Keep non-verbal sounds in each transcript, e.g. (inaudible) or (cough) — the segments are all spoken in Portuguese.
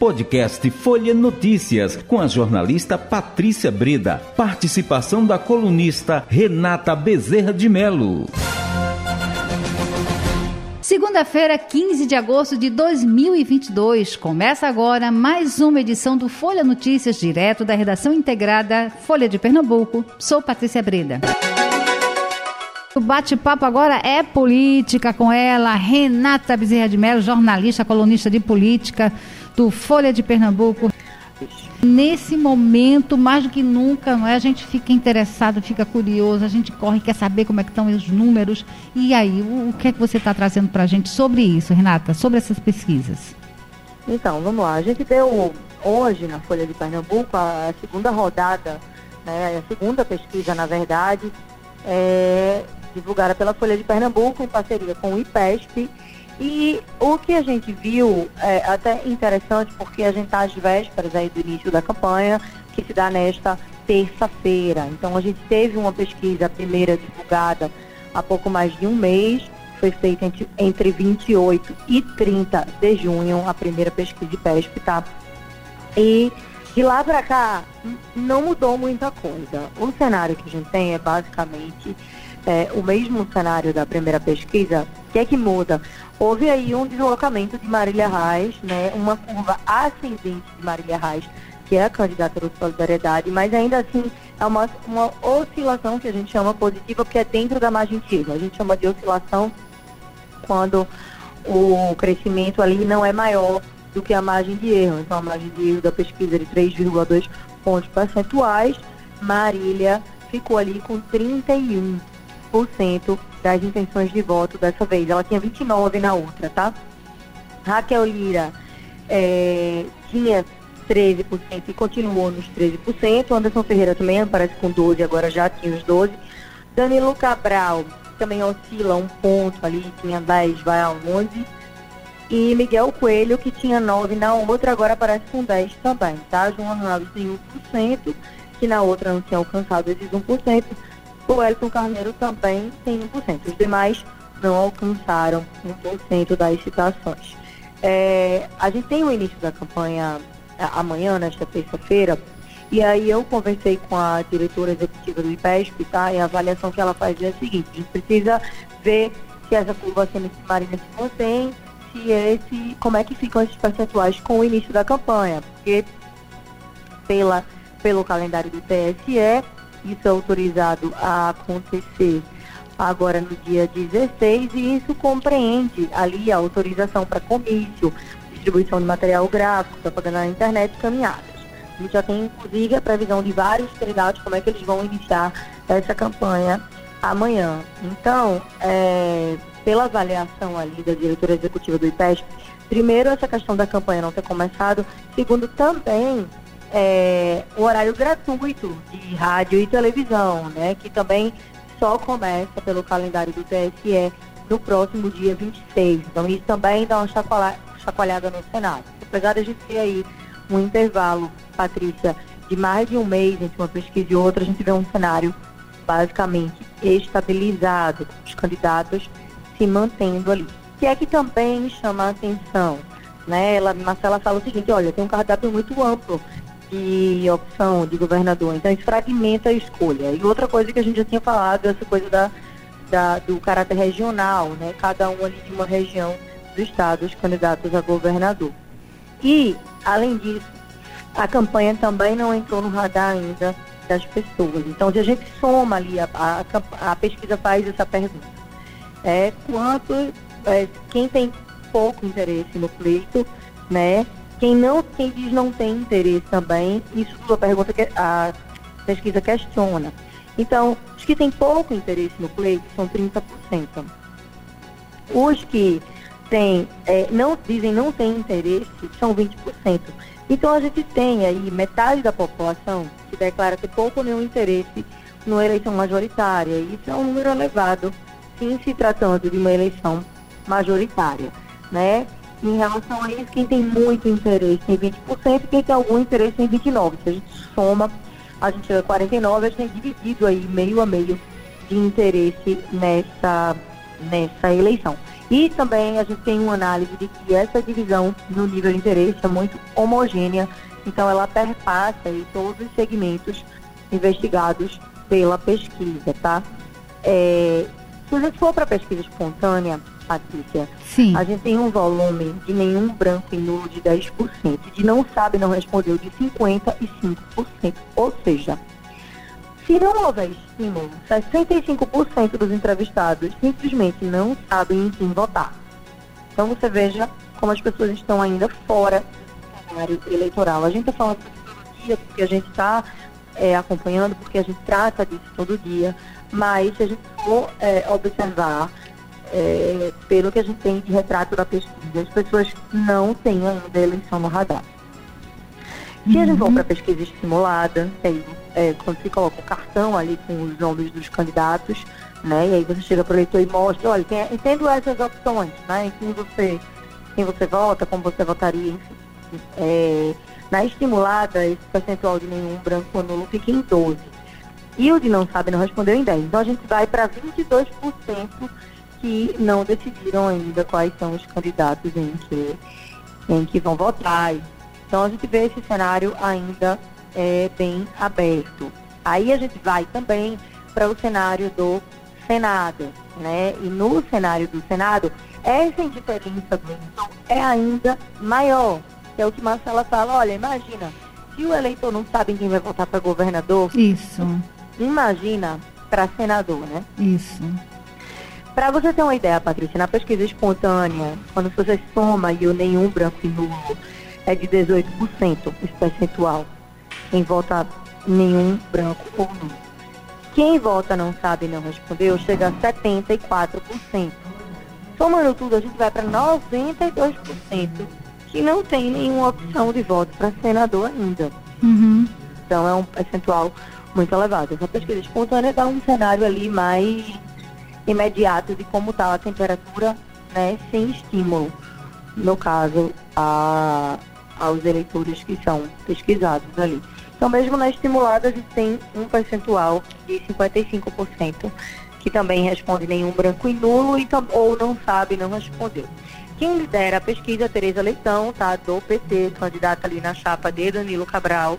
Podcast Folha Notícias, com a jornalista Patrícia Breda. Participação da colunista Renata Bezerra de Melo. Segunda-feira, 15 de agosto de 2022. Começa agora mais uma edição do Folha Notícias, direto da redação integrada Folha de Pernambuco. Sou Patrícia Breda. O bate-papo agora é política com ela, Renata Bezerra de Mello, jornalista, colunista de política do Folha de Pernambuco. Nesse momento, mais do que nunca, não é? a gente fica interessado, fica curioso, a gente corre, quer saber como é que estão os números. E aí, o, o que é que você está trazendo para a gente sobre isso, Renata, sobre essas pesquisas? Então, vamos lá. A gente deu hoje na Folha de Pernambuco a segunda rodada, né, a segunda pesquisa, na verdade, é, divulgada pela Folha de Pernambuco em parceria com o IPESP. E o que a gente viu é até interessante porque a gente está às vésperas aí do início da campanha, que se dá nesta terça-feira. Então a gente teve uma pesquisa, primeira divulgada há pouco mais de um mês, foi feita entre, entre 28 e 30 de junho, a primeira pesquisa de PESP, tá? E de lá para cá não mudou muita coisa. O cenário que a gente tem é basicamente é, o mesmo cenário da primeira pesquisa, o que é que muda? Houve aí um deslocamento de Marília Reis, né, uma curva ascendente de Marília Reis, que é a candidata do Solidariedade, mas ainda assim é uma, uma oscilação que a gente chama positiva, porque é dentro da margem de erro. A gente chama de oscilação quando o crescimento ali não é maior do que a margem de erro. Então, a margem de erro da pesquisa é de 3,2 pontos percentuais, Marília ficou ali com 31 das intenções de voto dessa vez. Ela tinha 29 na outra, tá? Raquel Lira é, tinha 13% e continuou nos 13%. Anderson Ferreira também aparece com 12%, agora já tinha os 12%. Danilo Cabral também oscila um ponto ali, tinha 10, vai a 11%. E Miguel Coelho, que tinha 9 na outra, agora aparece com 10 também, tá? João Ronaldo tem 1%, que na outra não tinha alcançado esses 1%. O Elton Carneiro também tem 1%. Os demais não alcançaram 1% das citações. É, a gente tem o início da campanha amanhã, nesta terça-feira, e aí eu conversei com a diretora executiva do IPESP, tá? E a avaliação que ela faz é a seguinte, a gente precisa ver se essa curva marinha se mantém, se esse, como é que ficam esses percentuais com o início da campanha, porque pela, pelo calendário do TSE, isso é autorizado a acontecer agora no dia 16 e isso compreende ali a autorização para comício, distribuição de material gráfico, propaganda na internet e caminhadas. A gente já tem inclusive a previsão de vários candidatos, como é que eles vão iniciar essa campanha amanhã. Então, é, pela avaliação ali da diretora executiva do IPESP, primeiro essa questão da campanha não ter começado, segundo também é, o horário gratuito de rádio e televisão, né, que também só começa pelo calendário do TSE no próximo dia 26. Então isso também dá uma chacoalhada no Senado. Apesar de a gente ter aí um intervalo, Patrícia, de mais de um mês entre uma pesquisa e outra, a gente vê um cenário basicamente estabilizado, os candidatos se mantendo ali. O que é que também chama a atenção? Né? Ela, Marcela fala o seguinte, olha, tem um cardápio muito amplo de opção de governador. Então isso fragmenta a escolha. E outra coisa que a gente já tinha falado, essa coisa da, da, do caráter regional, né? Cada um ali de uma região do estado, os candidatos a governador. E, além disso, a campanha também não entrou no radar ainda das pessoas. Então, se a gente soma ali, a, a, a pesquisa faz essa pergunta. É quanto, é, quem tem pouco interesse no pleito, né? Quem não, quem diz não tem interesse também, isso a pergunta que a pesquisa questiona. Então, os que têm pouco interesse no pleito são 30%. Os que têm, é, não, dizem não têm interesse são 20%. Então a gente tem aí metade da população que declara ter pouco ou nenhum interesse numa eleição majoritária. Isso é um número elevado, sim se tratando de uma eleição majoritária. Né? Em relação a isso, quem tem muito interesse em 20% e quem tem algum interesse em 29%. Se a gente soma, a gente chega a 49%, a gente tem dividido aí meio a meio de interesse nessa nessa eleição. E também a gente tem uma análise de que essa divisão no nível de interesse é muito homogênea, então ela perpassa aí todos os segmentos investigados pela pesquisa, tá? É, se a gente for para pesquisa espontânea, Patrícia, Sim. a gente tem um volume de nenhum branco e nulo de 10%, de não sabe, não respondeu de 55%. Ou seja, se não houver estímulo, 65% dos entrevistados simplesmente não sabem em quem votar. Então você veja como as pessoas estão ainda fora do cenário eleitoral. A gente está falando todo dia porque a gente está é, acompanhando, porque a gente trata disso todo dia, mas se a gente for é, observar, é, pelo que a gente tem de retrato da pesquisa, as pessoas não têm ainda a eleição no radar. Se a gente for uhum. para pesquisa estimulada, aí, é, quando se coloca o cartão ali com os nomes dos candidatos, né, e aí você chega para o eleitor e mostra, olha, tem, entendo essas opções, né, em quem você, quem você vota, como você votaria, enfim. É, na estimulada, esse percentual de nenhum branco ou nulo fica em 12. E o de não sabe não respondeu em 10. Então a gente vai para 22% que não decidiram ainda quais são os candidatos em que, em que vão votar. Então a gente vê esse cenário ainda é, bem aberto. Aí a gente vai também para o cenário do Senado, né? E no cenário do Senado, essa indiferença do eleitor é ainda maior que é o que Marcela fala, olha, imagina, se o eleitor não sabe quem vai votar para governador, isso. Imagina para senador, né? Isso. Para você ter uma ideia, Patrícia, na pesquisa espontânea, quando você soma e o nenhum branco e nulo, é de 18% esse percentual. Quem vota nenhum branco ou nulo. Quem vota não sabe e não respondeu chega a 74%. Somando tudo, a gente vai para 92% que não tem nenhuma opção de voto para senador ainda. Uhum. Então é um percentual muito elevado. Essa pesquisa espontânea dá um cenário ali mais imediato de como está a temperatura, né, sem estímulo, no caso, a, aos eleitores que são pesquisados ali. Então, mesmo na estimulada, a gente tem um percentual de 55% que também responde nenhum branco e nulo e, ou não sabe, não respondeu. Quem lidera a pesquisa é Tereza Leitão, tá? Do PT, candidata ali na chapa de Danilo Cabral.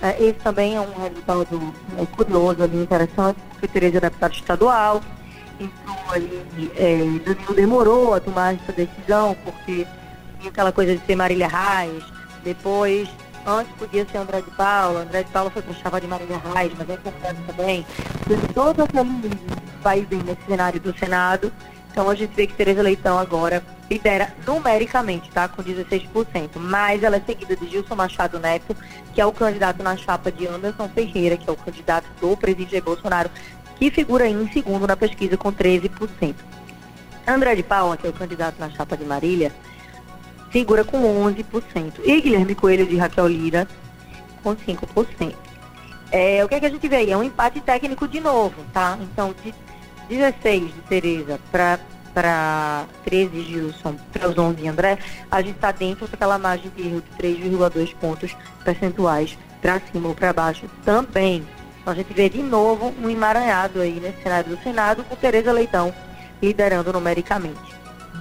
É, esse também é um resultado é, curioso ali, interessante, porque Tereza é deputada estadual, então ali, é, Danilo demorou a tomar essa decisão, porque tinha aquela coisa de ser Marília Reis, depois, antes podia ser André de Paula, André de Paula foi para a chapa de Marília Reis, mas é importante também. Todo aquele vir nesse cenário do Senado, então a gente vê que Tereza Leitão agora lidera numericamente, tá? Com 16%. Mas ela é seguida de Gilson Machado Neto, que é o candidato na chapa de Anderson Ferreira, que é o candidato do presidente Bolsonaro, que figura em segundo na pesquisa com 13%. André de Paula, que é o candidato na chapa de Marília, figura com 11%. E Guilherme Coelho de Raquel Lira com 5%. É, o que, é que a gente vê aí? É um empate técnico de novo, tá? Então, de 16 de Tereza para 13 Gilson, para os 11 André, a gente está dentro daquela margem de erro de 3,2 pontos percentuais para cima ou para baixo também. Então, a gente vê de novo um emaranhado aí nesse cenário do Senado com Tereza Leitão liderando numericamente.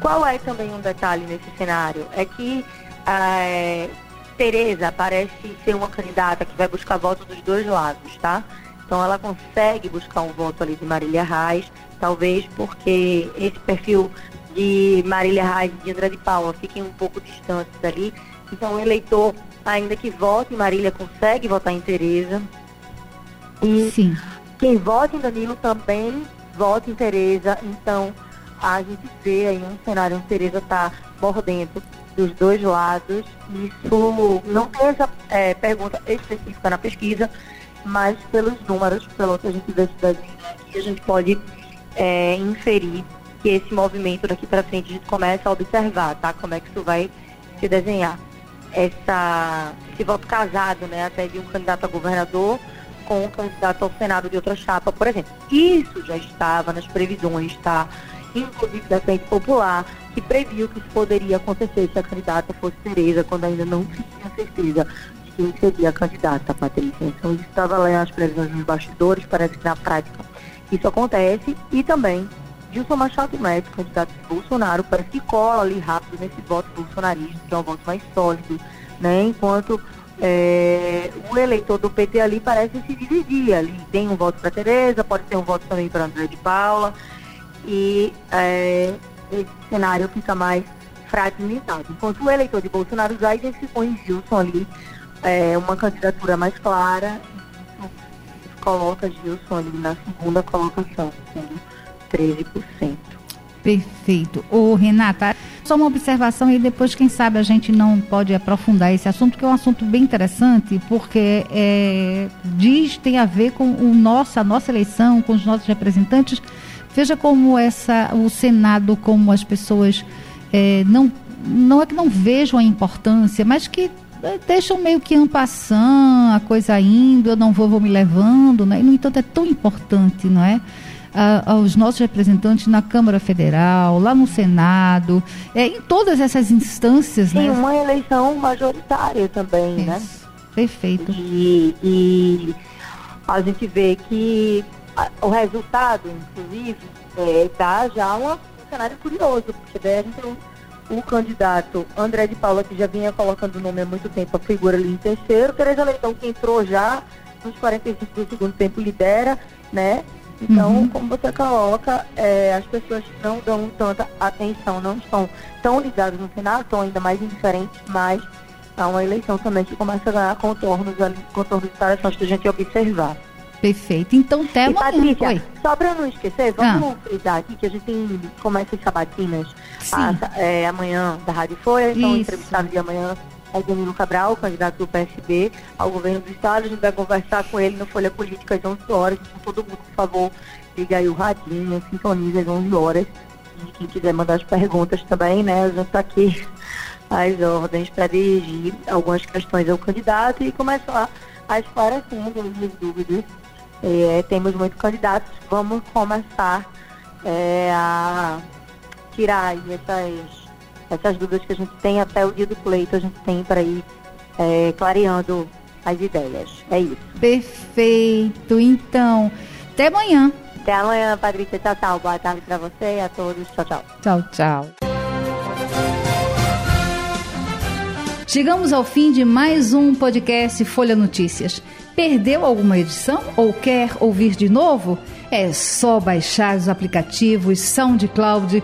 Qual é também um detalhe nesse cenário? É que é, Tereza parece ser uma candidata que vai buscar votos dos dois lados, tá? Então ela consegue buscar um voto ali de Marília Reis, talvez porque esse perfil de Marília Reis e de André de Paula fiquem um pouco distantes dali. Então o eleitor, ainda que vote Marília, consegue votar em Tereza. E Sim. quem vota em Danilo também vota em Tereza. Então a gente vê aí um cenário onde Tereza está mordendo dos dois lados. Isso não tem essa é, pergunta específica na pesquisa, mas pelos números, pelo que a gente vê aqui, a gente pode é, inferir que esse movimento daqui para frente a gente começa a observar, tá? Como é que isso vai se desenhar. Essa, esse voto casado, né, até de um candidato a governador com um candidato ao Senado de outra chapa, por exemplo. Isso já estava nas previsões, tá? Inclusive da Frente Popular, que previu que isso poderia acontecer se a candidata fosse Tereza, quando ainda não se tinha certeza quem seria a candidata, Patrícia. Então, isso estava lá nas previsões dos bastidores, parece que na prática isso acontece. E também Gilson Machado Neto, candidato de Bolsonaro, parece que cola ali rápido nesse voto bolsonarista, que é um voto mais sólido, né? Enquanto é, o eleitor do PT ali parece se dividir. Ali tem um voto para Tereza, pode ter um voto também para André de Paula. E é, esse cenário fica mais fragmentado. Enquanto o eleitor de Bolsonaro já identificou em Gilson ali é, uma candidatura mais clara, coloca Gilson ali na segunda colocação, sendo 13%. Perfeito. Ô, Renata, só uma observação e depois, quem sabe, a gente não pode aprofundar esse assunto, que é um assunto bem interessante, porque é, diz, tem a ver com o nosso, a nossa eleição, com os nossos representantes. Veja como essa, o Senado, como as pessoas é, não, não é que não vejam a importância, mas que é, deixam meio que ampassando a coisa indo, eu não vou, vou me levando, né? E, no entanto, é tão importante, não é? Aos nossos representantes na Câmara Federal, lá no Senado, é, em todas essas instâncias. Sim, né? uma eleição majoritária também, né? Isso. né? Perfeito. E, e, a gente vê que o resultado, inclusive, é, dá já uma, um cenário curioso, porque daí a gente tem o candidato André de Paula, que já vinha colocando o nome há muito tempo, a figura ali em terceiro, Tereza Leitão, que entrou já nos 45 do segundo tempo, lidera, né? Então, uhum. como você coloca, é, as pessoas não dão tanta atenção, não estão tão ligadas no Senado, estão ainda mais indiferentes, mas é uma eleição também que começa a ganhar contornos ali, contornos interessantes da gente observar. Perfeito. Então, até e, Patrícia, Oi. só para não esquecer, vamos ah. frisar aqui que a gente tem, começa as sabatinas a, é, amanhã da Rádio Folha, então entrevistado de amanhã é Danilo Cabral, candidato do PSB ao governo do estado. A gente vai conversar com ele no Folha Política às 11 horas. Então, todo mundo, por favor, liga aí o radinho, sintoniza às 11 horas. E quem quiser mandar as perguntas também, né? A gente está aqui (laughs) as ordens para dirigir algumas questões ao candidato e começar a esclarecendo as dúvidas. É, temos muitos candidatos, vamos começar é, a tirar essas essas dúvidas que a gente tem até o dia do pleito, a gente tem para ir é, clareando as ideias. É isso. Perfeito. Então, até amanhã. Até amanhã, Patrícia. Tchau, tchau. Boa tarde para você e a todos. Tchau, tchau. Tchau, tchau. Chegamos ao fim de mais um podcast Folha Notícias. Perdeu alguma edição ou quer ouvir de novo? É só baixar os aplicativos SoundCloud